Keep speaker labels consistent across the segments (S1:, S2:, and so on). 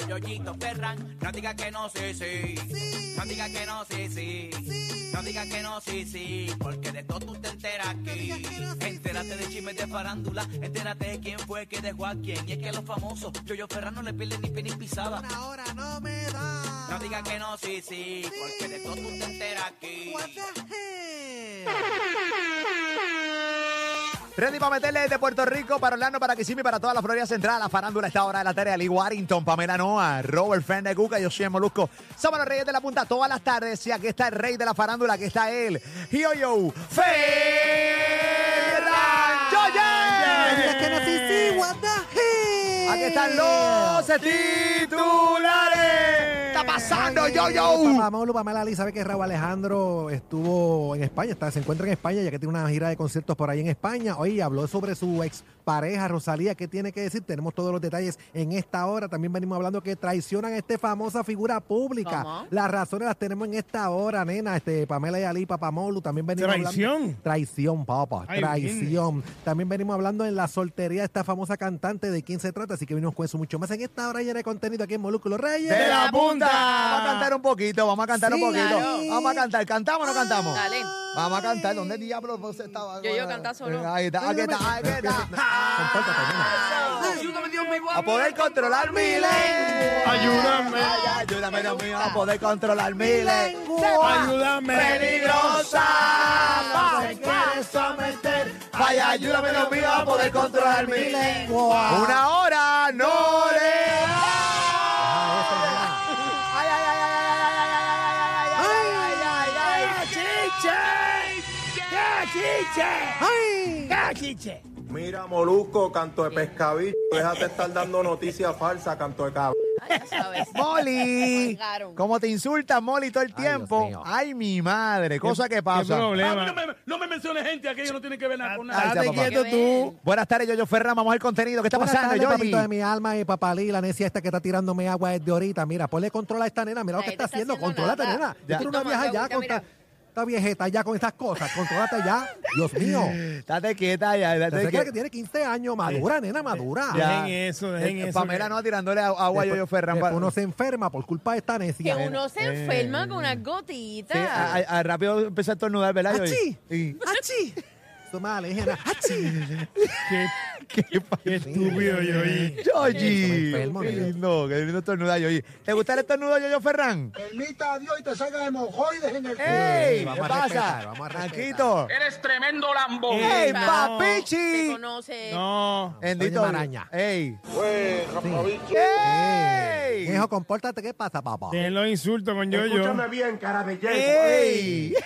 S1: yo, Yoyito Ferran. No diga que no, sí, sí. No diga que no, sí, sí. No diga que no, sí, sí. Porque de todo tú te enteras aquí. Entérate de chismes de farándula. Entérate de quién fue que dejó a quién. Y es que los famosos, yo, yo Ferran no le pierden ni pie ni pisada.
S2: Ahora no me da.
S1: No diga que no, sí, sí. Porque de todo tú te enteras aquí.
S2: What the hell?
S3: Ready para meterle desde Puerto Rico para Orlando, para Kissimmee, para toda la Florida Central. La farándula a esta hora de la tarea. Lee Warrington, Pamela Noa, Robert Friend de Cuca, yo soy el Molusco. Somos los reyes de la punta todas las tardes. Y aquí está el rey de la farándula, aquí está él. Yo, yo, Ferran? Aquí están los titulares. ¿Qué está pasando, yo, yo?
S2: Papá Molu, Pamela Ali, sabe que Raúl Alejandro estuvo en España, está, se encuentra en España, ya que tiene una gira de conciertos por ahí en España. Hoy habló sobre su ex pareja Rosalía. ¿Qué tiene que decir? Tenemos todos los detalles en esta hora. También venimos hablando que traicionan a esta famosa figura pública.
S4: ¿Cómo?
S2: Las razones las tenemos en esta hora, nena. Este, Pamela y Ali, Papá Molu, también venimos
S5: ¿Traición?
S2: hablando. Traición, papá.
S5: Ay,
S2: traición. También venimos hablando en la soltería de esta famosa cantante de quién se trata, así que venimos con eso mucho más en esta hora llena de contenido aquí en Molúsculo Reyes.
S3: De la punta. Vamos a cantar un poquito, vamos a cantar un poquito.
S4: claro.
S3: Vamos a cantar. ¿Cantamos o no cantamos?
S4: Dale.
S3: Vamos a cantar. ¿Dónde diablos vos estabas?
S4: Yo, yo, canta solo.
S3: Ahí está, aquí está, aquí está. A poder controlar mi lengua.
S5: Ayúdame.
S3: Ay, ayúdame, Dios mío, a poder controlar mi lengua.
S5: Ayúdame.
S3: Peligrosa. Me quieres someter. Ay, ayúdame, Dios mío, a poder controlar mi lengua. Una hora no le ¡Ay!
S5: Chiche.
S6: Mira, Molusco, canto de pescabicho. Déjate estar dando noticias falsas, canto de cabrón.
S4: Ya sabes.
S3: Molly. ¿cómo te insultan, Molly, todo el
S2: Ay,
S3: tiempo?
S2: Mío.
S3: Ay, mi madre, cosa que
S5: ¿Qué
S3: pasa.
S7: no, me, no me menciones gente, aquello no tiene que ver nada con nada.
S3: ya,
S5: Date
S3: papá.
S5: quieto tú.
S3: Buenas tardes, Yoyo Ferran, vamos al contenido. ¿Qué está
S2: Buenas
S3: pasando,
S2: tardes,
S3: Yoyi?
S2: papito de mi alma y papalí, la necia esta que está tirándome agua desde ahorita. Mira, ponle control a esta nena, mira lo que
S4: Nadie te
S2: está
S4: está
S2: haciendo.
S4: haciendo
S2: Contrólate,
S4: nada.
S2: nena.
S3: Ya.
S2: Yo quiero una
S4: Toma,
S2: vieja ya
S4: agüita,
S2: con
S4: mira.
S2: Esta, viejeta ya con estas cosas. Contrólate ya. Dios mío.
S3: Date quieta ya. Date
S2: cree que
S3: quieta.
S2: tiene 15 años, madura, nena, madura.
S3: Ya.
S5: Dejen eso, dejen
S3: Eh,
S5: eso.
S3: Pamela no tirándole a- agua a Yoyo Ferran.
S2: después
S3: pa-
S2: uno se enferma por culpa de esta
S4: Que
S2: necia.
S4: uno se enferma con unas gotitas.
S3: Sí, a- a- a- rápido empecé a estornudar, ¿verdad, Yoyi?
S2: ¡Achí!
S3: Sí.
S2: ¡Achí! Eso me. ¡Achí!
S5: Qué, qué, estúpido
S3: Yoyi.
S2: Enfermo,
S3: Qué lindo, qué lindo estornudar, Yoyi. ¿Te gusta el estornudo, Yoyo Ferran?
S8: Permita a Dios y te salga hemorroides en el
S3: ¡Ey! ¿Qué pasa?
S2: vamos.
S3: Tranquito.
S1: Eres tremendo lambo.
S3: ¡Ey, papichi!
S4: conoce.
S5: No.
S3: Bendito.
S2: Oye, maraña.
S3: ¡Ey! ¡Ey!
S2: Hijo, compórtate. ¿Qué pasa, papá?
S5: Dejen los insultos con yo
S6: Escúchame bien, cara de.
S3: ¡Ey!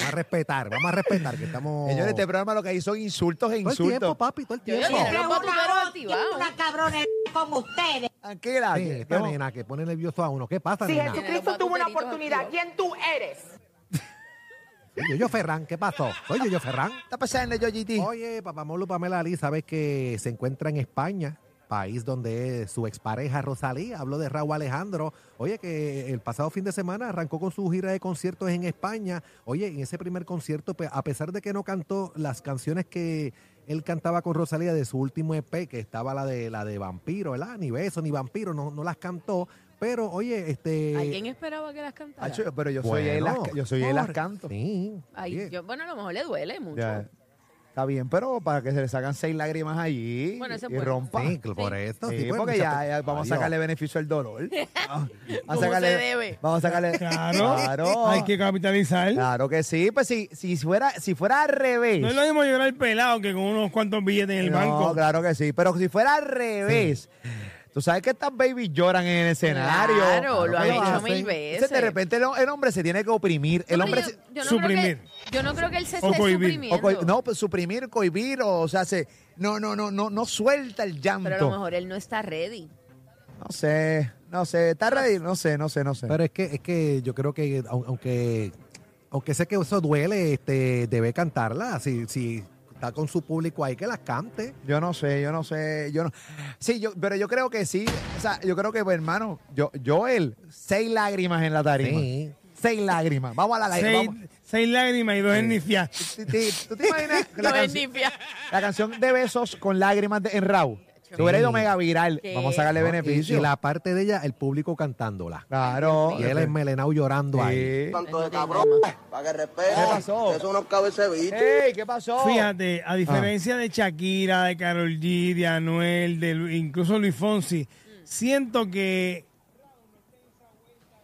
S2: Vamos a respetar, vamos a respetar que estamos...
S3: Señores, este programa lo que hay son insultos e
S2: Todo el tiempo,
S3: insultos.
S2: papi, todo el
S4: Yo, yo
S2: tiempo.
S4: activados.
S9: una cabrona con ustedes.
S3: Tranquila.
S2: Sí,
S3: que-
S2: esta nena que pone nervioso a uno. ¿Qué pasa,
S9: Si
S2: nena?
S9: Jesucristo tuvo una oportunidad, ¿quién tú eres?
S2: Soy yo, Ferran, ¿qué pasó? Soy yo, yo, Ferran.
S3: ¿Qué está pasando, Yoyiti?
S2: Oye, papá Molo Pamela Ali, sabes que se encuentra en España, país donde su expareja Rosalía habló de Raúl Alejandro. Oye, que el pasado fin de semana arrancó con su gira de conciertos en España. Oye, en ese primer concierto, pues, a pesar de que no cantó las canciones que él cantaba con Rosalía de su último EP, que estaba la de la de Vampiro, ¿verdad? Ni beso, ni vampiro, no, no las cantó. Pero, oye, este.
S4: ¿Alguien esperaba que las cantara?
S3: Pero yo soy él, las, yo soy él las canto.
S2: Sí.
S4: Ay,
S2: oye,
S4: yo, bueno, a lo mejor le duele mucho.
S3: Ya. Está bien, pero para que se le sacan seis lágrimas allí
S4: Bueno,
S3: y
S4: bueno.
S3: rompa.
S2: Sí, por esto.
S3: Sí,
S2: sí,
S3: porque ya, ya vamos
S2: Adiós.
S3: a sacarle beneficio al dolor. Vamos a sacarle,
S4: se debe.
S3: Vamos a sacarle.
S5: Claro.
S3: Claro.
S5: Hay que capitalizar.
S3: Claro que sí. Pues si, si fuera, si fuera al revés.
S5: No es lo mismo llorar pelado que con unos cuantos billetes en el
S3: No,
S5: banco.
S3: claro que sí. Pero si fuera al revés. Tú sabes que estas babies lloran en el escenario.
S4: Claro, lo han hecho
S3: hacen.
S4: mil
S3: Entonces,
S4: veces.
S3: de repente el, el hombre se tiene que oprimir. El
S4: No,
S3: hombre
S4: yo, yo no
S5: Suprimir.
S4: Creo que, yo no creo que él se
S5: O
S4: esté
S5: cohibir.
S4: suprimiendo.
S3: o no, pues suprimir, cohibir, o, o sea, se, no, no, no, no, no suelta el llanto.
S4: pero a lo mejor él no está ready.
S3: No sé, no sé, está ready, no sé, no sé, no sé.
S2: Pero es que, es que yo creo que au- aunque, aunque sé que eso duele, este, debe cantarla. Si, si está con su público ahí, que las cante.
S3: yo no sé, yo no sé, yo no. Sí, yo, pero yo creo que sí. O sea, yo creo que, pues, hermano, yo, Joel, seis lágrimas en la tarima.
S2: Sí.
S3: Seis lágrimas. Vamos a la
S5: Seis,
S3: lágrima.
S5: seis lágrimas y dos ennifias.
S3: ¿Tú te imaginas la, canción- la canción de besos con lágrimas de, en Raw? Se hubiera ido mega viral.
S4: ¿Qué?
S3: Vamos a sacarle
S2: y-
S3: beneficio.
S2: Y, la parte de ella, el público cantándola.
S3: Claro.
S2: Y él enmelenado llorando ahí.
S4: De cabrón.
S10: Para que respete.
S3: ¿Qué pasó?
S10: Eso no cabe ese bicho.
S3: ¡Ey! ¿Qué pasó?
S5: Fíjate, a diferencia de Shakira, de Karol G, de Anuel, de Lu- incluso Luis Fonsi, siento que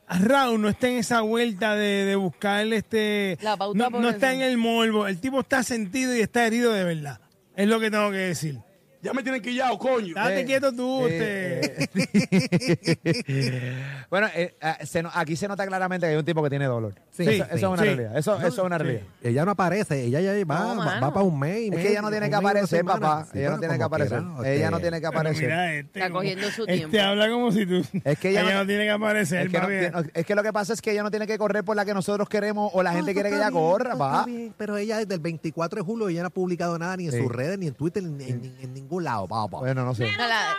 S5: Raúl no está en esa vuelta de, de buscar este...
S4: La pauta
S5: no,
S4: por
S5: no está en el morbo. El tipo está sentido y está herido de verdad. Es lo que tengo que decir.
S7: Ya me tienen quillado, coño.
S5: Date
S3: Eh,
S5: quieto tú,
S3: eh,
S5: este.
S3: bueno, eh, ah, se no- aquí se nota claramente que hay un tipo que tiene dolor.
S2: Sí,
S3: eso,
S2: sí,
S3: eso es una
S5: sí.
S3: realidad. Eso, eso es una realidad.
S2: Ella no aparece, ella ya va,
S4: No,
S2: va, para un mes.
S3: Es que ella no tiene que aparecer, papá. ella no tiene que aparecer. Ella no tiene que aparecer.
S5: mira este.
S4: Está cogiendo su
S5: Este
S4: tiempo.
S5: habla como si tú...
S3: Es que ella
S5: ella
S3: no-
S5: no, tiene que aparecer,
S3: Es que, es que lo que pasa es que ella no tiene que correr por la que nosotros queremos o la gente quiere que ella corra, pa.
S2: Pero ella desde el 24 de julio ella no ha publicado nada ni en sus redes, ni en Twitter, ni en, en ningún lado, papá.
S3: Bueno, no sé.
S4: No, la-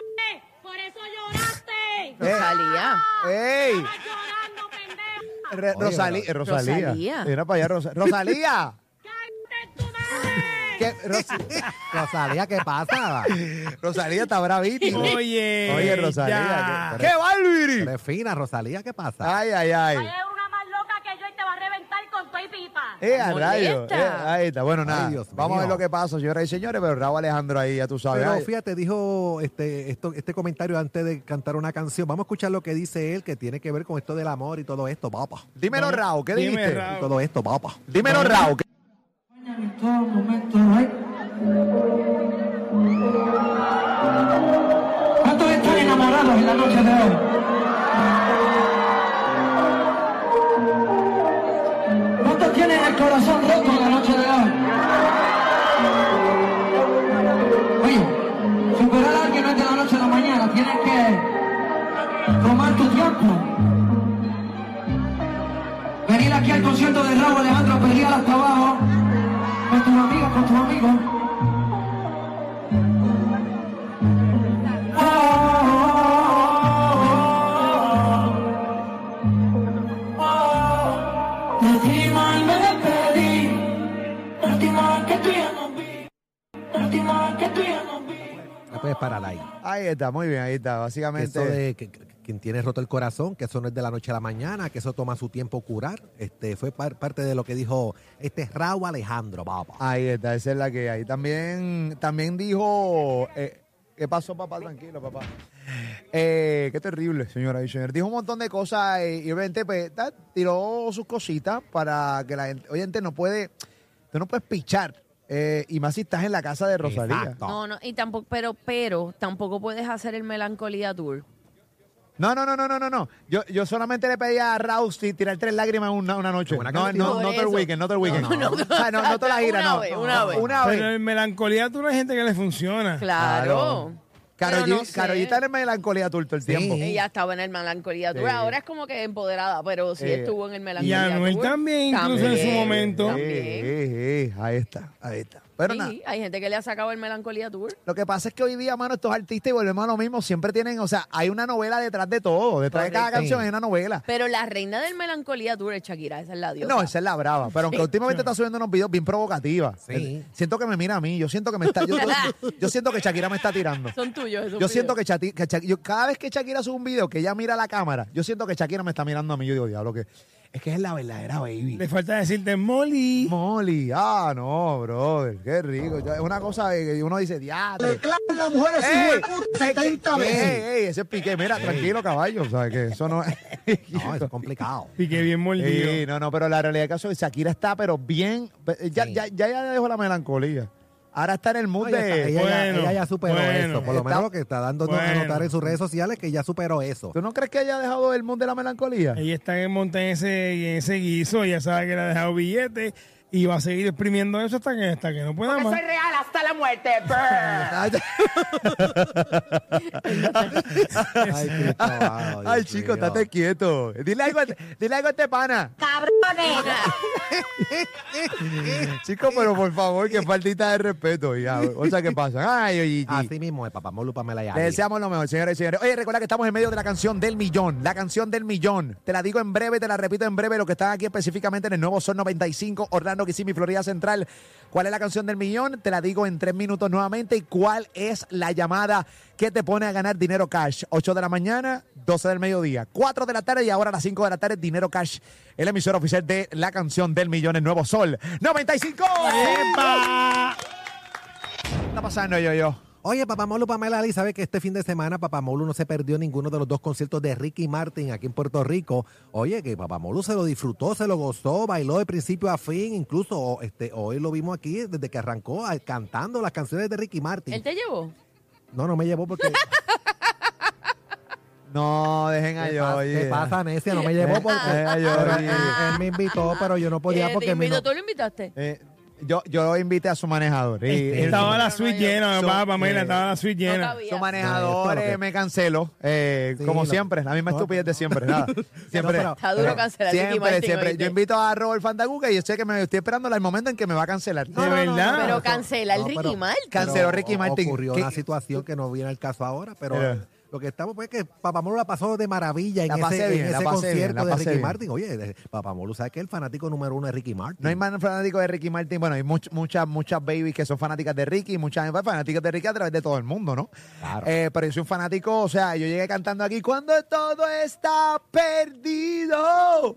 S9: Por eso lloraste.
S4: Rosalía.
S3: ¡Ey!
S9: Llorando, pendejo.
S3: Re-
S2: Oye,
S3: Rosalía. Rosalía.
S4: Rosalía.
S3: Mira para allá, Rosa- Rosalía.
S9: Cállate tu madre.
S3: ¿Qué? Ros-
S2: Rosalía, ¿qué pasa?
S3: Rosalía está bravita.
S5: Oye,
S3: Oye, Rosalía.
S5: ya.
S3: ¿Qué, ¿Qué va, Luiri?
S2: Eres fina, Rosalía, ¿qué pasa?
S3: Ay, ay, ay.
S9: Hay más loca que yo y te va a reventar con tu y pipa.
S3: Eh, a rayos. Eh, ahí está. Bueno,
S2: Ay,
S3: nada.
S2: Dios
S3: Vamos a ver
S2: mío.
S3: lo que pasa, señoras y señores. Pero Raúl Alejandro ahí, ya tú sabes.
S2: Pero
S3: Ay,
S2: fíjate, dijo este, esto, este comentario antes de cantar una canción. Vamos a escuchar lo que dice él, que tiene que ver con esto del amor y todo esto, papá.
S3: Dímelo, Raúl. ¿Qué
S5: Dime,
S3: dijiste?
S5: Raúl.
S2: Y todo esto, papá.
S3: Dímelo, Raúl. ¿qué-
S8: En todo momento,
S2: ahí.
S3: Está, muy bien, ahí está.
S2: Eso
S3: Básicamente.
S2: de que, que- quien tiene roto el corazón, que eso no es de la noche a la mañana, que eso toma su tiempo curar. Este fue par- parte de lo que dijo este Raúl Alejandro, papá.
S3: Ahí está, esa es la que hay. También, también dijo. eh, ¿Qué pasó, papá? Tranquilo, papá. Eh, qué terrible, señora y. Dijo un montón de cosas eh, y obviamente pues, tiró sus cositas para que la gente. Oyente, no puede. Tú no puedes pichar. Eh, y más si estás en la casa de Rosalía.
S2: Exacto.
S4: No, no, y tampoco, pero, pero, tampoco puedes hacer el melancolía tour.
S3: No, no, no, no, no, no, no. Yo, yo solamente le pedí a Rousty tirar tres lágrimas una, una noche. No, no,
S4: Por
S3: no todo el weekend, no todo el weekend.
S2: No, no,
S3: O sea, no, no toda la gira,
S4: Una
S3: no.
S4: vez, una vez.
S3: Una vez.
S5: Pero en melancolía tú no hay gente que le funciona.
S4: Claro.
S3: G-
S4: no sé.
S3: G está en melancolía todo el
S2: Sí.
S3: tiempo.
S4: Ella estaba en el melancolía tour.
S3: Sí.
S4: Ahora es como que empoderada, pero sí
S3: Sí.
S4: estuvo en el
S5: Y
S4: melancolía
S5: Anuel
S4: tour.
S5: también, incluso en su momento.
S4: También.
S3: Eh, eh, ahí está, ahí está. Pero
S4: Sí,
S3: nada,
S4: hay gente que le ha sacado el melancolía tour.
S3: lo que pasa es que hoy día, mano, estos artistas, y volvemos a lo mismo, siempre tienen, o sea, hay una novela detrás de todo. Detrás de cada canción hay una novela.
S4: Pero la reina del melancolía tour es Shakira, esa es la diosa.
S3: No, esa es la brava. Pero aunque últimamente está subiendo unos videos bien provocativas.
S2: Sí.
S3: Eh, Siento que me mira a mí. Yo siento que me está. Yo, yo- yo siento que Shakira me está tirando.
S4: Son tuyos esos
S3: Yo siento que, Chati- que Shak- yo- cada vez que Shakira sube un video que ella mira a la cámara, yo siento que Shakira me está mirando a mí. Yo digo, diablo, que es que es la verdadera baby.
S5: Le falta decirte Molly.
S3: Molly, ah, no, brother, qué rico. Es una cosa de que uno dice, diatre.
S8: Declaran las mujeres
S3: ¡Ey!
S8: puta 70
S3: Ey,
S8: veces.
S3: ey, ey, ese piqué, mira, tranquilo, caballo. O sea, que eso no es.
S2: No, eso es complicado.
S5: Que bien mordido.
S3: Sí, no, no, pero la realidad del caso es que Shakira está, pero bien. Ya,
S2: Sí.
S3: ya, ya, ya dejó la melancolía. Ahora está en el mood
S2: No, ella,
S3: de.
S2: ella
S5: Bueno,
S2: ella ya superó
S5: bueno.
S2: eso. Por lo
S3: Está-
S2: menos lo que está dando a notar en sus redes sociales que ya superó eso.
S3: ¿Tú no crees que haya dejado el mood de la melancolía?
S5: Ella está en monta en ese, en ese guiso, ya sabe que le ha dejado billete y va a seguir exprimiendo eso hasta que, hasta que no pueda
S9: Porque
S5: más.
S9: soy real hasta la muerte.
S2: Ay, Cristo, wow, Dios
S3: Ay, chico,
S2: mío.
S3: estate quieto. Dile algo, a- dile algo a este pana.
S9: Cabrones.
S3: Chico, pero por favor, que faltita de respeto. Ya. O sea, ¿qué pasa? Ay, oye,
S2: Así mismo es, papá. Molu, Pamela y
S3: Le deseamos lo mejor, señores y señores. Oye, recuerda que estamos en medio de la canción del millón. La canción del millón. Te la digo en breve, te la repito en breve. Lo que están aquí específicamente en el nuevo Sol 95, Orlando. Orlando, Kissimmee, Florida Central. ¿Cuál es la canción del millón? Te la digo en tres minutos nuevamente. ¿Y cuál es la llamada que te pone a ganar dinero cash? 8 de la mañana, 12 del mediodía, 4 de la tarde y ahora a las 5 de la tarde, dinero cash. El emisor oficial de la canción del millón, el nuevo Sol 95. ¿Qué está pasando, yo, yo?
S2: Oye, Papamolu, Pamela Ali, sabe que este fin de semana Papamolu no se perdió ninguno de los dos conciertos de Ricky Martin aquí en Puerto Rico. Oye, que Papamolu se lo disfrutó, se lo gozó, bailó de principio a fin, incluso este, hoy lo vimos aquí desde que arrancó cantando las canciones de Ricky Martin.
S4: ¿Él te llevó?
S2: No, no me llevó porque...
S3: No, dejen a
S2: ¿Qué
S3: yo.
S2: ¿Qué pasa, Necia? No me llevó porque...
S3: Dejen a yo,
S2: pero
S3: oye.
S2: él, él me invitó, pero yo no podía
S4: Eh,
S2: porque...
S4: te ¿Tú lo invitaste?
S3: Eh, yo, yo lo invité a su manejador. y-
S5: Este, estaba la suite llena,
S3: yo-
S5: papá, Pamela,
S3: eh,
S5: estaba la suite llena.
S3: Su manejador eh, me canceló, eh,
S2: Sí,
S3: como siempre, la misma
S2: No.
S3: estupidez de siempre, nada. Siempre.
S2: pero-
S4: Está duro cancelar Ricky
S3: Siempre,
S4: Martin,
S3: siempre.
S4: ¿oíste?
S3: Yo invito a Robert Fandaguca y yo sé que me estoy esperando el momento en que me va a cancelar.
S5: ¿De verdad?
S4: Pero cancela el
S2: No,
S4: Ricky Martin.
S3: Canceló Ricky Martin.
S2: Ocurrió
S3: ¿Qué-
S2: una situación que no viene al caso ahora, pero. Lo que estamos pues es que Papamolu la pasó de maravilla en
S3: La
S2: ese,
S3: bien,
S2: en
S3: la
S2: ese
S3: bien,
S2: concierto
S3: la
S2: de Ricky
S3: bien.
S2: Martin. Oye, de- Papamolu, ¿sabes que el fanático número uno es Ricky Martin?
S3: No hay más fanáticos de Ricky Martin. Bueno, hay much- muchas, muchas babies que son fanáticas de Ricky, y muchas fanáticas de Ricky a través de todo el mundo, ¿no?
S2: Claro.
S3: Eh, pero yo soy un fanático, o sea, yo llegué cantando aquí cuando todo está perdido.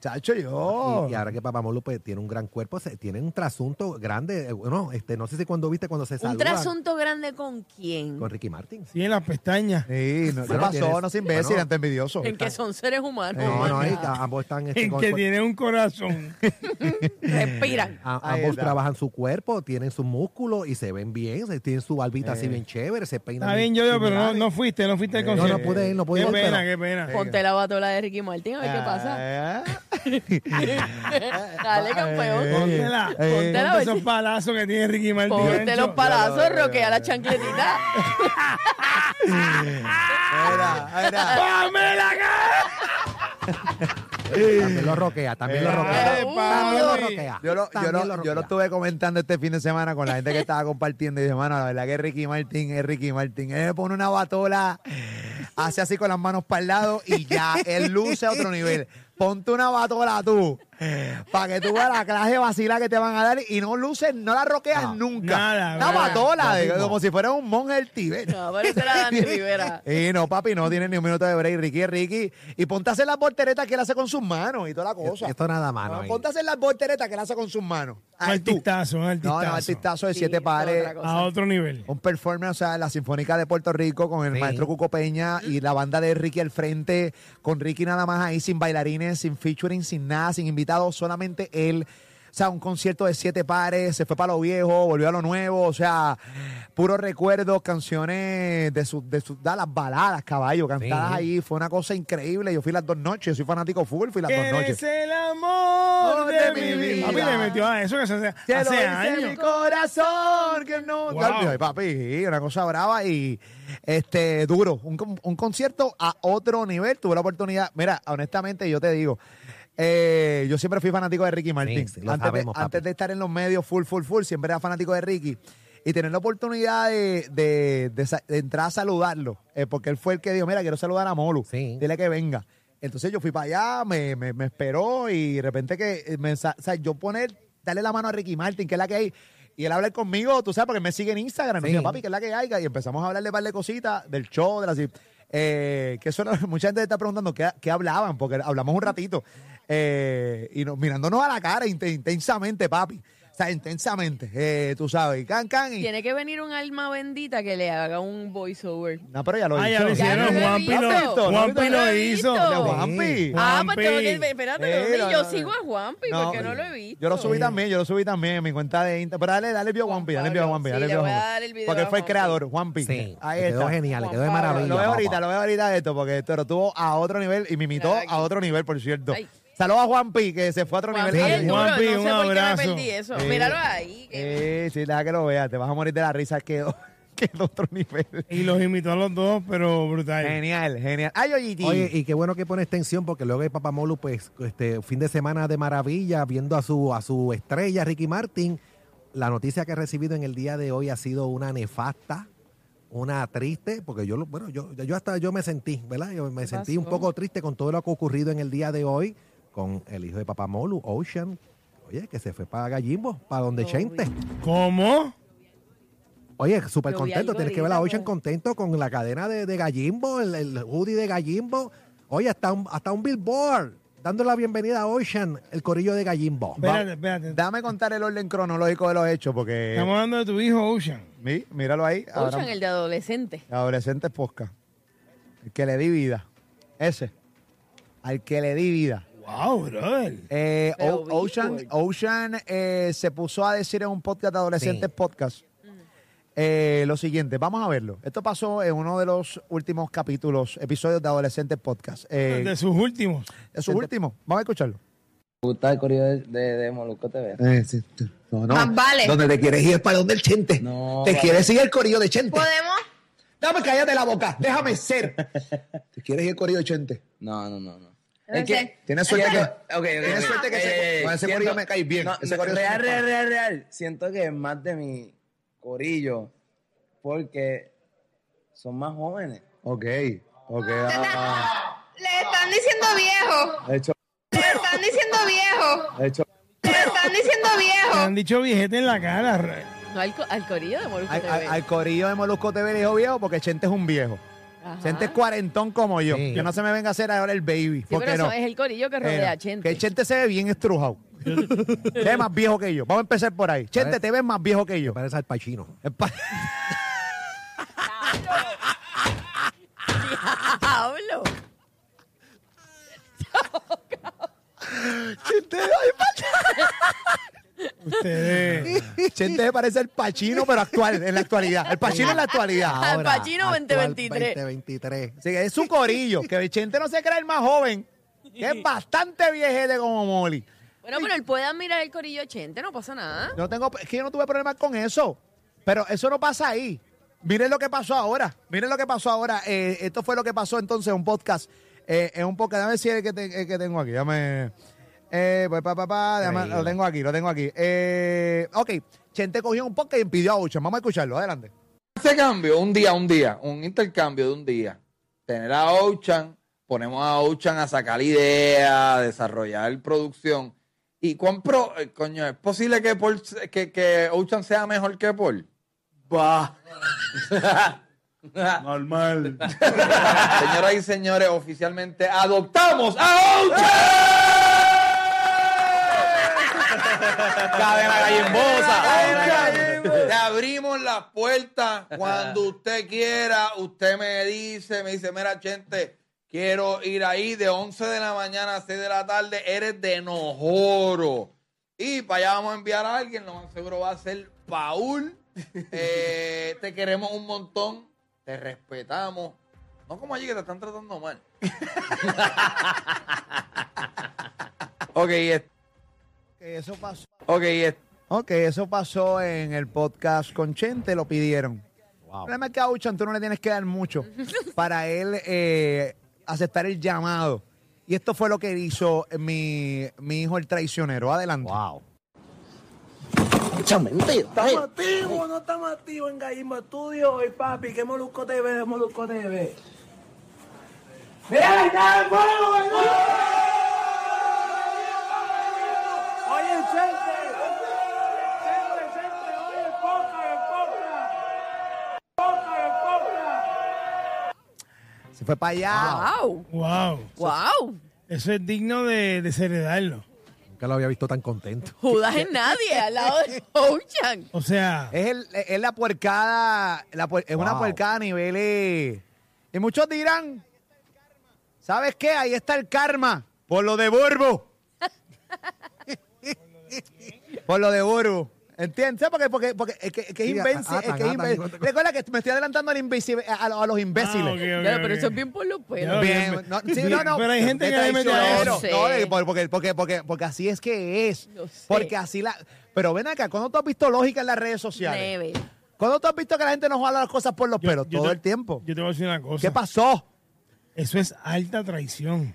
S3: Chacho, yo.
S2: Y, y ahora que Papamolu pues, tiene un gran cuerpo, se, tiene un trasunto grande. eh, Bueno, este, no sé si cuando viste cuando se
S4: ¿Un
S2: saludan
S4: trasunto grande con quién?
S2: con Ricky Martin.
S5: Sí, en las pestañas.
S3: Sí, no, ¿qué pasó?
S2: tienes-
S3: no se imbécil,
S2: bueno,
S3: ante envidioso.
S4: En que son seres humanos.
S2: No, no,
S4: mano.
S2: y a- ambos están este,
S5: En
S2: con-
S5: que
S2: con-
S5: tiene un corazón.
S4: Respiran.
S2: a-
S3: Ahí
S2: ambos
S3: está.
S2: trabajan su cuerpo, tienen sus músculos y se ven bien, se- tienen su barbita así
S3: Eh.
S2: bien chévere, se peinan.
S5: Está bien, yo, pero no, no fuiste, no fuiste al
S3: No,
S2: No,
S5: concierto.
S2: no pude ir, no pude
S5: Qué
S2: ir,
S5: pena,
S2: pero-
S5: qué pena.
S4: Ponte la batola de Ricky Martin a ver qué pasa. Dale, campeón.
S5: Póntela.
S3: Eh,
S4: Póntela,
S5: Ponte esos palazos que tiene Ricky Martin.
S4: Ponte los palazos, roquea la chancletita.
S3: Mira, mira.
S5: ¡Pamela!
S2: También lo roquea, también lo roquea.
S5: eh,
S2: También lo roquea.
S3: Yo lo, yo, lo, yo lo estuve comentando este fin de semana con la gente que estaba compartiendo y dije, mano, la verdad que Ricky Martin es Ricky Martin. Él me pone una batola, hace así con las manos para el lado y ya, él luce a otro nivel. Ponte una batola tú, para que tú veas la clase vacila que te van a dar y no luces, no la roqueas
S2: No,
S3: nunca.
S5: nada,
S3: una
S2: Lo
S3: de- como si fuera un monje del Tíbet.
S4: No, pero esa era Dani Rivera.
S3: Y no, papi, no tiene ni un minuto de break. Ricky es Ricky. Y ponte a hacer las volteretas que él hace con sus manos y toda la cosa.
S2: Esto nada más,
S3: No,
S2: no
S3: ponte a hacer las volteretas que él hace con sus manos.
S5: Un artistazo, un
S3: No,
S5: artistazo.
S3: no, artistazo de
S4: Sí,
S3: siete pares.
S5: A otro nivel.
S3: Un performance, o sea, la Sinfónica de Puerto Rico con el
S2: Sí.
S3: maestro Cuco Peña y la banda de Ricky al frente, con Ricky nada más ahí, sin bailarines, sin featuring, sin nada, sin invitados, solamente él. O sea, un concierto de siete pares, se fue para lo viejo, volvió a lo nuevo, o sea, puros recuerdos, canciones de sus, de sus, da, las baladas, caballo, cantadas
S2: Sí.
S3: ahí, fue una cosa increíble. Yo fui las dos noches, yo soy fanático full, fui las dos noches.
S5: el amor de,
S3: de
S5: mi vida. Papi le metió a eso que se hace,
S3: Te lo
S5: hace
S3: dice
S5: años.
S3: mi corazón, que no.
S5: Wow.
S3: Ay, papi, una cosa brava y este duro. Un, un concierto a otro nivel. Tuve la oportunidad. Mira, honestamente, yo te digo. Eh, yo siempre fui fanático de Ricky Martin.
S2: Sí, sí, lo
S3: antes,
S2: sabemos,
S3: de,
S2: papi.
S3: antes de estar en los medios full, full, full, siempre era fanático de Ricky. Y tener la oportunidad de, de- de sa- de entrar a saludarlo, eh, porque él fue el que dijo, mira, quiero saludar a Molu,
S2: Sí.
S3: dile que venga. Entonces yo fui para allá, me, me, me esperó y de repente que eh, me, o sea, yo poner, darle la mano a Ricky Martin, que es la que hay, y él habla conmigo, tú sabes, porque me sigue en Instagram, me
S2: Sí.
S3: dice, papi, que es la que hay, y empezamos a hablarle un par de cositas del show, de las... Eh, que eso mucha gente está preguntando qué, qué hablaban, porque hablamos un ratito, eh, y nos, mirándonos a la cara inte- intensamente, papi. O sea, intensamente, eh, tú sabes, y can, can, y...
S4: Tiene que venir un alma bendita que le haga un voiceover.
S3: No, pero ya lo
S5: Ah,
S3: hizo.
S5: ya lo hicieron.
S4: Ya lo he
S5: Juanpi
S4: visto.
S5: lo,
S3: ¿No
S5: Juanpi
S3: lo
S5: hizo.
S4: visto.
S3: De Juanpi.
S4: Ah, pues tengo que. Espérate,
S3: Eh,
S4: no, yo
S3: no,
S4: sigo a Juanpi
S3: No,
S4: porque no lo he visto.
S3: Yo lo subí también, yo lo subí también en mi cuenta de Instagram. Pero dale, dale video a
S4: Juan
S3: Juanpi, dale video a. Juanpi,
S4: Sí,
S3: dale video a
S4: voy a
S3: Juanpi.
S4: dar el video
S3: Porque fue el creador, Juanpi.
S2: Sí,
S3: Ahí
S2: quedó
S3: está.
S2: genial, le quedó de
S4: Juan
S2: maravilla.
S3: Lo veo ahorita, lo veo ahorita esto, porque esto lo tuvo a otro nivel y me imitó a otro nivel, por cierto. Saludos a Juanpi, que se fue a otro
S4: Juanpi
S3: nivel.
S5: Juanpi,
S4: no sé
S5: un
S4: por qué me
S5: abrazo.
S4: perdí eso.
S3: Sí.
S4: Míralo ahí. que-
S3: Eh, sí, deja que lo veas, te vas a morir de la risa, quedó, quedó a otro nivel.
S5: Y los imitó a los dos, pero brutal.
S3: Genial, genial. Ay, oye,
S2: Oye, y qué bueno que pone extensión porque luego de Papamolu, pues, este fin de semana de maravilla, viendo a su, a su estrella, Ricky Martin. La noticia que he recibido en el día de hoy ha sido una nefasta, una triste, porque yo, lo- bueno, yo, yo hasta yo me sentí, ¿verdad? Yo me
S4: ¿Qué
S2: sentí un poco triste con todo lo que ha ocurrido en el día de hoy con el hijo de Papamolu, Ocean. Oye, que se fue para Gallimbo, para donde Chente.
S5: ¿Cómo?
S2: Oye, súper contento. Tienes que ver a Ocean contento con la cadena de, de Gallimbo, el, el hoodie de Gallimbo. Oye, hasta un, hasta un billboard dando la bienvenida a Ocean, el corillo de Gallimbo.
S5: Espérate, espérate.
S3: Dame contar el orden cronológico de los hechos, porque.
S5: Estamos hablando de tu hijo, Ocean.
S3: Míralo ahí. ahora-
S4: Ocean, el de adolescente.
S3: Adolescente posca. El que le di vida. Ese. Al que le di vida.
S5: Wow, brother.
S3: Eh, O- Ocean. Ocean eh, se puso a decir en un podcast de adolescentes
S2: Sí.
S3: podcast eh, lo siguiente. Vamos a verlo. Esto pasó en uno de los últimos capítulos, episodios de adolescentes podcast. Eh,
S5: de sus últimos.
S3: es su último. Vamos a escucharlo.
S10: ¿Te gusta el corrido de, de, de Molusco TV?
S3: no, no.
S11: Más vale.
S3: Donde te quieres ir es para donde el Chente.
S10: No,
S3: te
S10: vale.
S3: quieres ir el corillo de Chente.
S11: ¿Podemos?
S3: Dame, cállate la boca. Déjame ser. te quieres ir el corillo de Chente.
S10: No, no, no, no.
S11: Es que-
S3: Tienes suerte que. Tienes
S10: ok.
S3: suerte que ese- con ese
S10: siento-
S3: corillo me caes bien.
S10: No,
S3: Ese
S10: no,
S3: corillo
S10: real, real, real, real. Siento que es más de mi corillo porque son más jóvenes.
S3: Ok, ok. ah,
S11: Le están diciendo viejo.
S3: de hecho,
S11: Le están diciendo viejo.
S3: de hecho.
S11: Le están diciendo viejo.
S5: han dicho viejete en la cara.
S4: No, al corillo de Molusco
S3: Al,
S4: TV.
S3: al- al corillo de Molusco TV le dijo viejo porque Chente es un viejo.
S4: Ajá.
S3: Chente es cuarentón como yo.
S2: Sí.
S3: Que no se me venga a hacer ahora el baby.
S4: Sí,
S3: porque
S4: pero
S3: no.
S4: eso es el corillo que rodea a
S3: Que
S4: Chente.
S3: Chente se ve bien estrujado. se ve más viejo que yo. Vamos a empezar por ahí. Chente, te ves más viejo que yo.
S2: Parece al Pachino.
S3: Es pa-
S4: Hablo.
S3: Chente, ay,
S5: Ustedes.
S3: Chente parece al Pachino, pero actual, en la actualidad. El Pachino en la actualidad.
S2: Ahora,
S4: Pacino
S2: actual
S4: 2023.
S2: 2023.
S3: Así que es su corillo. Que Chente no se cree el más joven. Que es bastante viejete como Molly.
S4: Bueno, pero él puede admirar el corillo de Chente, no pasa nada.
S3: No tengo, es que yo no tuve problemas con eso. Pero eso no pasa ahí. Miren lo que pasó ahora. Miren lo que pasó ahora. Eh, esto fue lo que pasó entonces en un podcast. Eh, en un podcast. Déjame decir el que, te- el que tengo aquí. Déjame. Eh, pues, pa, pa, pa, lo tengo aquí, lo tengo aquí. Eh, ok. Chente cogió un podcast y pidió a Ocean. Vamos a escucharlo. Adelante.
S12: Ese cambio, un día, un día, un intercambio de un día. Tener a Ochan, ponemos a Ochan a sacar ideas, a desarrollar producción. ¿Y cuán pro, eh, coño, es posible que, Paul que, que Ochan sea mejor que Paul?
S7: Va. Normal.
S12: Señoras y señores, oficialmente adoptamos a Ochan.
S3: Cadena gallimbosa.
S12: Te abrimos las puertas cuando usted quiera. Usted me dice, me dice, mira, gente, quiero ir ahí de 11 de la mañana a 6 de la tarde. Eres de Nojoro. Y para allá vamos a enviar a alguien. Lo más seguro va a ser Paul. Eh, te queremos un montón. Te respetamos. No como allí que te están tratando mal. ok, es-
S3: Que eso pasó.
S12: ok, es-
S3: Ok, eso pasó en el podcast con Chente, lo pidieron. El problema es que a Ochan tú no le tienes que dar mucho para él eh, aceptar el llamado. Y esto fue lo que hizo mi, mi hijo el traicionero. Adelante.
S2: Wow.
S8: Estamos activos, no estamos activos en Gallimbo Studio hoy, papi. Que Molusco TV Molusco TV. ¡Mira, está el fuego, hermano! Oye, Chente. Chente, Chente, oye, el podcast, el podcast. Podcast, el podcast.
S3: Se fue para allá.
S4: ¡Wow!
S5: Wow.
S4: ¡Wow!
S5: Eso es digno de desheredarlo.
S2: Nunca lo había visto tan contento.
S4: Judas es nadie al lado de Ochan.
S5: O sea,
S3: Es, el, es la puercada, la puer- es una
S2: Wow.
S3: puercada a niveles... Y muchos dirán, ¿sabes qué? Ahí está el karma. Por lo de Burbo. por lo de Burbo. ¿Entiendes? Porque, porque, porque es que, es que es
S2: Sí,
S3: invenci-
S2: atan,
S3: es que es
S2: atan,
S3: inven-
S2: atan.
S3: Recuerda que me estoy adelantando al a, a los imbéciles.
S5: Ah,
S4: Claro, pero eso es bien por los pelos.
S3: Bien, no, sí, no, no.
S5: Pero hay gente que le mete a
S4: eso.
S3: No, porque, porque, porque, porque así es que es.
S4: Sé.
S3: Porque así la. Pero ven acá, ¿cuándo tú has visto lógica en las redes sociales?
S4: Never.
S3: ¿Cuándo tú has visto que la gente nos jala las cosas por los
S5: Yo-
S3: pelos?
S5: yo
S3: Todo
S5: te-
S3: el tiempo.
S5: Yo te voy a decir una cosa.
S3: ¿Qué pasó?
S5: Eso es alta traición.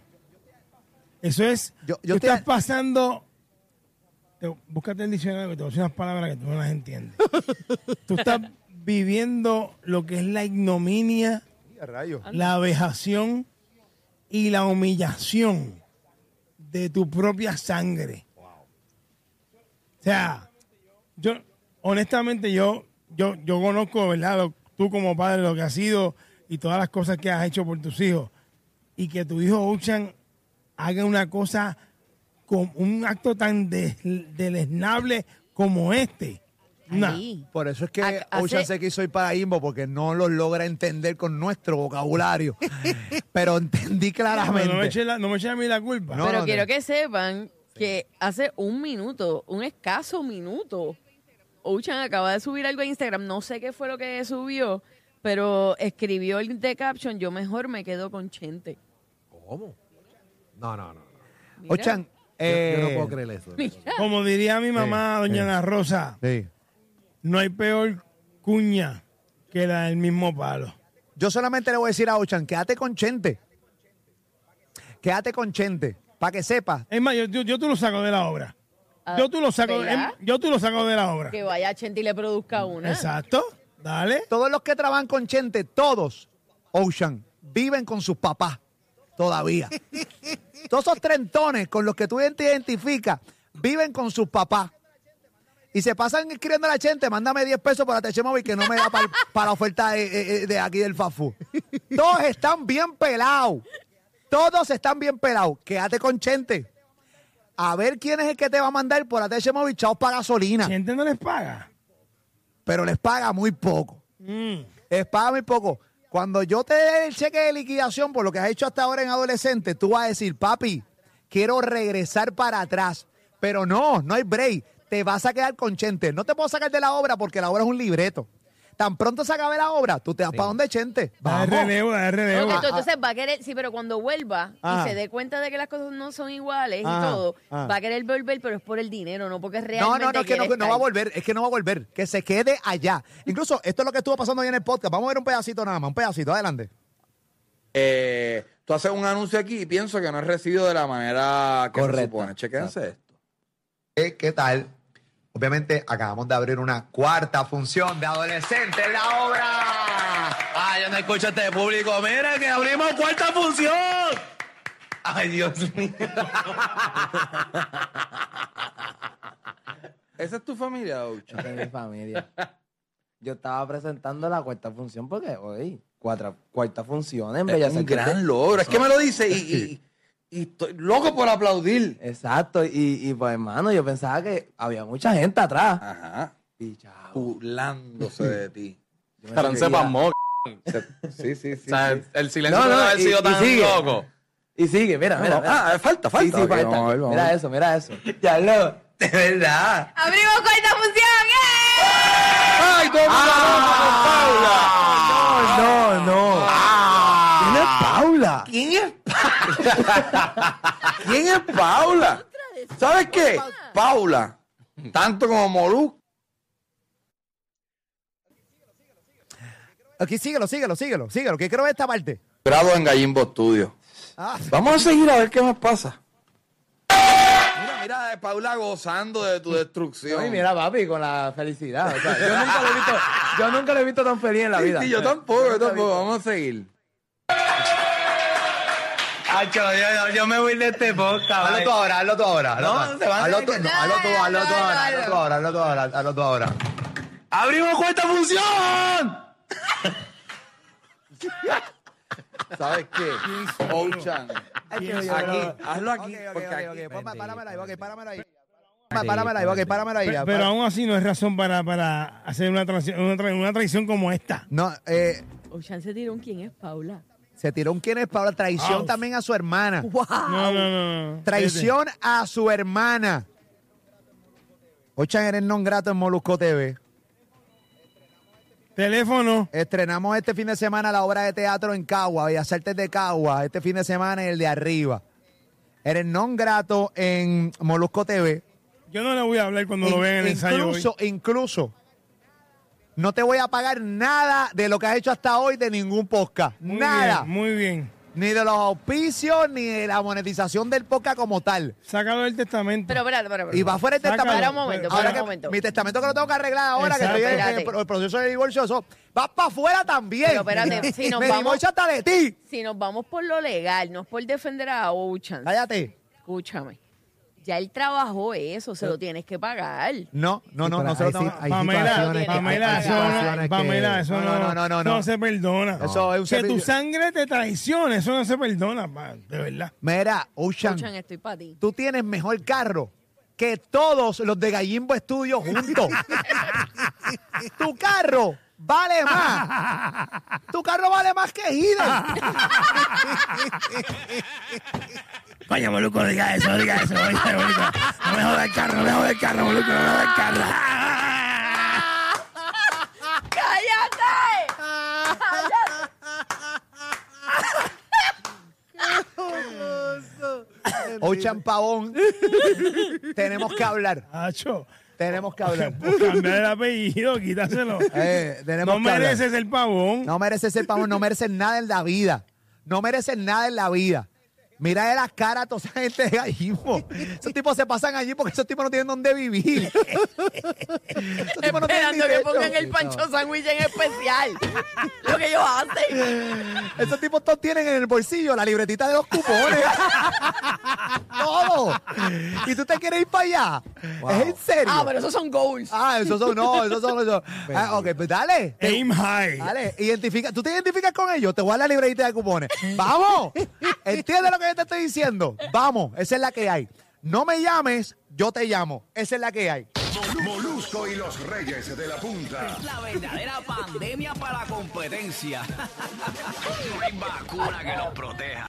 S5: Eso es.
S3: Yo- yo
S5: tú
S3: te-
S5: estás pasando. Te- búscate el diccionario que te voy a decir unas palabras que tú no las entiendes. tú estás viviendo lo que es la ignominia, la vejación y la humillación de tu propia sangre. sea, yo, honestamente, yo, yo, yo conozco, ¿verdad? Lo- tú como padre, lo que has sido y todas las cosas que has hecho por tus hijos. Y que tu hijo Ochan haga una cosa, con un acto tan des- deleznable como este. Nah.
S3: Por eso es que
S4: Ac-
S3: Ocean
S4: hace-
S3: se quiso ir para Imbo, porque no los logra entender con nuestro vocabulario. Pero entendí claramente.
S5: no me eche la- no me eche a mí la culpa.
S3: No,
S4: Pero
S3: no,
S4: quiero que sepan que hace un minuto, un escaso minuto, Ochan acaba de subir algo a Instagram. No sé qué fue lo que subió, pero escribió el de caption: Yo mejor me quedo con Chente.
S2: ¿Cómo? No, no, no.
S4: Mira.
S3: Ochan, eh,
S2: yo no puedo creer eso.
S5: Como diría mi mamá, doña Ana Rosa,
S3: sí.
S5: no hay peor cuña que la del mismo palo.
S3: Yo solamente le voy a decir a Ochan, quédate con Chente. Quédate con Chente, para que sepa.
S5: Es más, yo, yo, yo tú lo saco de la obra.
S4: Ah,
S5: Yo tú lo saco,
S4: ¿verdad?
S5: em- yo tú lo saco de la obra.
S4: Que vaya Chente y le produzca una.
S5: Exacto. Dale.
S3: Todos los que trabajan con Chente, todos, Ocean, viven con sus papás todavía. Todos esos trentones con los que tú te identificas, viven con sus papás. Y se pasan escribiendo a la gente, mándame 10 pesos para TH Móvil que no me da para, para la oferta de, de- de aquí del Fafu. Todos están bien pelados. Todos están bien pelados. Quédate con Chente. A ver quién es el que te va a mandar por ATH Móvil chavos para gasolina.
S5: Gente no les paga.
S3: Pero les paga muy poco.
S5: Mm.
S3: Les paga muy poco. Cuando yo te dé el cheque de liquidación por lo que has hecho hasta ahora en adolescente, tú vas a decir, papi, quiero regresar para atrás. Pero no, no hay break. Te vas a quedar con Chente. No te puedo sacar de la obra porque la obra es un libreto. Tan pronto se acabe la obra, tú te vas para donde Chente. Vamos.
S5: relevo, da el relevo.
S4: Ok, tú- entonces va a querer, sí, pero cuando vuelva
S3: Ajá.
S4: y se dé cuenta de que las cosas no son iguales
S3: Ajá,
S4: y todo,
S3: ajá.
S4: va a querer volver, pero es por el dinero, no porque
S3: No,
S4: realmente
S3: no, no, es que no,
S4: quiere
S3: no va a
S4: estar.
S3: volver, es que no va a volver, que se quede allá. Incluso esto es lo que estuvo pasando hoy en el podcast. Vamos a ver un pedacito nada más, un pedacito, adelante.
S12: Eh, tú haces un anuncio aquí y pienso que no es recibido de la manera que se
S10: Correcta.
S12: supone. Chequense esto.
S3: Eh, ¿Qué tal? Obviamente acabamos de abrir una cuarta función de adolescentes en la obra.
S10: Ah, yo no escucho a este público. Mira que abrimos cuarta función. Ay, Dios mío.
S12: ¿Esa es tu familia?
S10: Esta es mi familia. Yo estaba presentando la cuarta función porque hoy, cuarta, cuarta función en
S12: Es
S10: Bellas
S12: un
S10: Artes.
S12: gran logro. Es que me lo dice y, y- y estoy loco por aplaudir.
S10: Exacto, y, y pues hermano, yo pensaba que había mucha gente atrás.
S12: Ajá.
S10: Y chao.
S12: Burlándose de ti.
S13: Carón se pasmó.
S12: Sí, sí, sí.
S13: O sea,
S12: sí.
S13: el silencio
S10: No,
S13: puede
S10: no,
S13: haber
S10: y-
S13: sido
S10: y
S13: tan
S10: sigue.
S13: loco.
S10: Y sigue, mira, mira. mira.
S12: Ah, falta, falta.
S10: Sí, sí,
S12: Ok,
S10: falta.
S12: vamos vamos
S10: Mira
S12: ver.
S10: eso, mira eso. Ya lo, de verdad.
S11: ¡Abrimos cuarta función! ¡eh!
S12: ¡Ay, todo
S10: Ah, no, no. ¿Quién es Paula?
S12: ¿Quién es Paula? ¿Quién es Paula? ¿Sabes qué? Paula, tanto como Molusco.
S3: Aquí síguelo, síguelo, síguelo, síguelo, que quiero ver esta parte.
S12: Grado en Gallimbo Studio.
S3: Ah,
S12: Vamos a seguir a ver qué más pasa. Mira, mira, Paula gozando de tu destrucción.
S10: Ay, mira, papi, con la felicidad. O sea, yo nunca lo he visto, yo nunca lo he visto tan feliz en la
S12: Sí,
S10: vida.
S12: sí, yo tampoco, yo tampoco. Vamos a seguir.
S10: Acho, yo, yo, yo me voy de este podcast.
S3: hazlo tú ahora, hazlo tú ahora. hazlo
S10: No, se van
S3: hazlo tú, no, hazlo tú, hazlo tú ahora,
S11: no,
S3: hazlo tú ahora, hazlo tú ahora, hazlo tú ahora.
S10: ¡Abrimos cuarta función!
S12: ¿Sabes qué? Ochan. Aquí, hazlo aquí.
S3: Ok, ok,
S12: porque
S3: ok,
S12: aquí-
S3: ok, ponme- páramela ahí, ok, páramela ahí. Páramela ahí, ok, páramela ahí.
S5: Pero, pero aún así no es razón para, para hacer una, traición- una, tra- una traición como esta.
S3: No, eh,
S4: Ochan se tiró un quién es Paula.
S3: Se tiró un quién es Paula, traición también a su hermana.
S4: ¡Wow!
S5: No, no, no. no.
S3: Traición a su hermana. Ochan eres non grato en Molusco TV.
S5: Teléfono.
S3: Estrenamos este fin de semana la obra de teatro en Cagua, Bellas Artes de Cagua, este fin de semana y el de arriba. Eres non grato en Molusco TV.
S5: Yo no le voy a hablar cuando lo vean en el ensayo. hoy.
S3: incluso, incluso, no te voy a pagar nada de lo que has hecho hasta hoy de ningún podcast.
S5: Muy
S3: nada.
S5: bien, muy bien.
S3: Ni de los auspicios, ni de la monetización del podcast como tal.
S5: Sácalo del testamento.
S4: Pero espérate, espérate.
S3: Y va fuera el
S5: Sácalo.
S3: testamento.
S4: Para un momento,
S3: Ahora
S4: para
S3: que
S4: un momento.
S3: Mi testamento que lo tengo que arreglar ahora,
S5: Exacto.
S3: que estoy en- el, el proceso de divorcio, eso va para afuera también.
S4: Pero espérate, si nos
S3: Me
S4: vamos-
S3: divorcio hasta de ti.
S4: Si nos vamos por lo legal, no es por defender a Ochan.
S3: Cállate.
S4: Escúchame. Ya él trabajó eso, se lo tienes que pagar.
S3: No, no, no, no se lo tengo-
S2: hay
S5: Pamela,
S2: situaciones que-
S5: Pamela,
S2: hay
S5: eso, no-
S2: situaciones que-
S5: Pamela, eso
S3: No,
S5: no,
S3: no, no, no, no.
S5: se perdona.
S3: Eso es un
S5: que tu
S3: servicio.
S5: sangre te traicione, eso no se perdona, pa, de verdad.
S3: Mira, Ocean,
S4: Ocean, estoy para ti.
S3: tú tienes mejor carro que todos los de Gallimbo Studio juntos. tu carro vale más. Tu carro vale más que Hidden.
S5: Coño, Moluco, no diga eso, no diga eso. Moluco. No me jodas el carro, no me jodas el carro, Moluco, no me jodas el carro.
S4: ¡Cállate!
S3: Ocean Pavón. tenemos que hablar.
S5: Hacho,
S3: Tenemos que hablar.
S5: pues cambiar el apellido, quítaselo.
S3: Eh, tenemos
S5: no
S3: que hablar.
S5: mereces el pavón.
S3: No mereces ser pavón, no mereces nada en la vida. No mereces nada en la vida. Mira de las caras a toda esa gente de Gallimbo. Esos tipos se pasan allí porque esos tipos no tienen dónde vivir. esos tipos no tienen
S4: Esperando que pongan el pancho sándwich en especial. Lo que ellos hacen.
S3: Esos tipos todos tienen en el bolsillo la libretita de los cupones. Todo. Y tú te quieres ir para allá. ¿Es en serio?
S4: Ah, pero esos son goals.
S3: Ah, esos son, no, esos son, esos. Ah, ok, pues dale.
S5: Aim high.
S3: Dale, identifica. ¿Tú te identificas con ellos? Te voy a dar la libretita de cupones. ¡Vamos! ¿Entiendes lo que yo te estoy diciendo? Vamos, esa es la que hay. No me llames, yo te llamo. Esa es la que hay.
S13: Molusco y los Reyes de la Punta.
S1: La verdadera pandemia para la competencia. No hay vacuna que nos proteja.